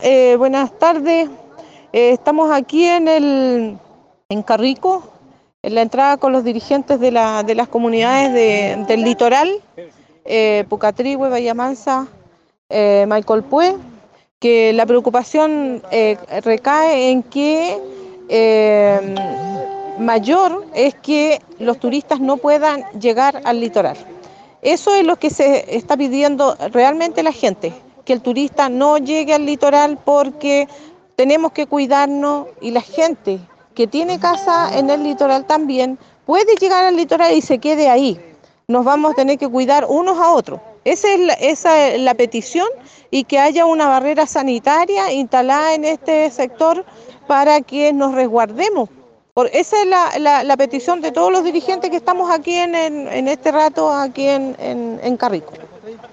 Eh, buenas tardes. Eh, estamos aquí en el en Carrico, en la entrada con los dirigentes de, la, de las comunidades de, del litoral, eh, Pucatrihue, Vallamansa, eh, Michael Pue, que la preocupación eh, recae en que mayor es que los turistas no puedan llegar al litoral. Eso es lo que se está pidiendo realmente la gente que el turista no llegue al litoral porque tenemos que cuidarnos y la gente que tiene casa en el litoral también puede llegar al litoral y se quede ahí. Nos vamos a tener que cuidar unos a otros. Esa es la, esa es la petición y que haya una barrera sanitaria instalada en este sector para que nos resguardemos. Esa es la, la, la, petición de todos los dirigentes que estamos aquí en, en, en este rato, aquí en, en Carrico.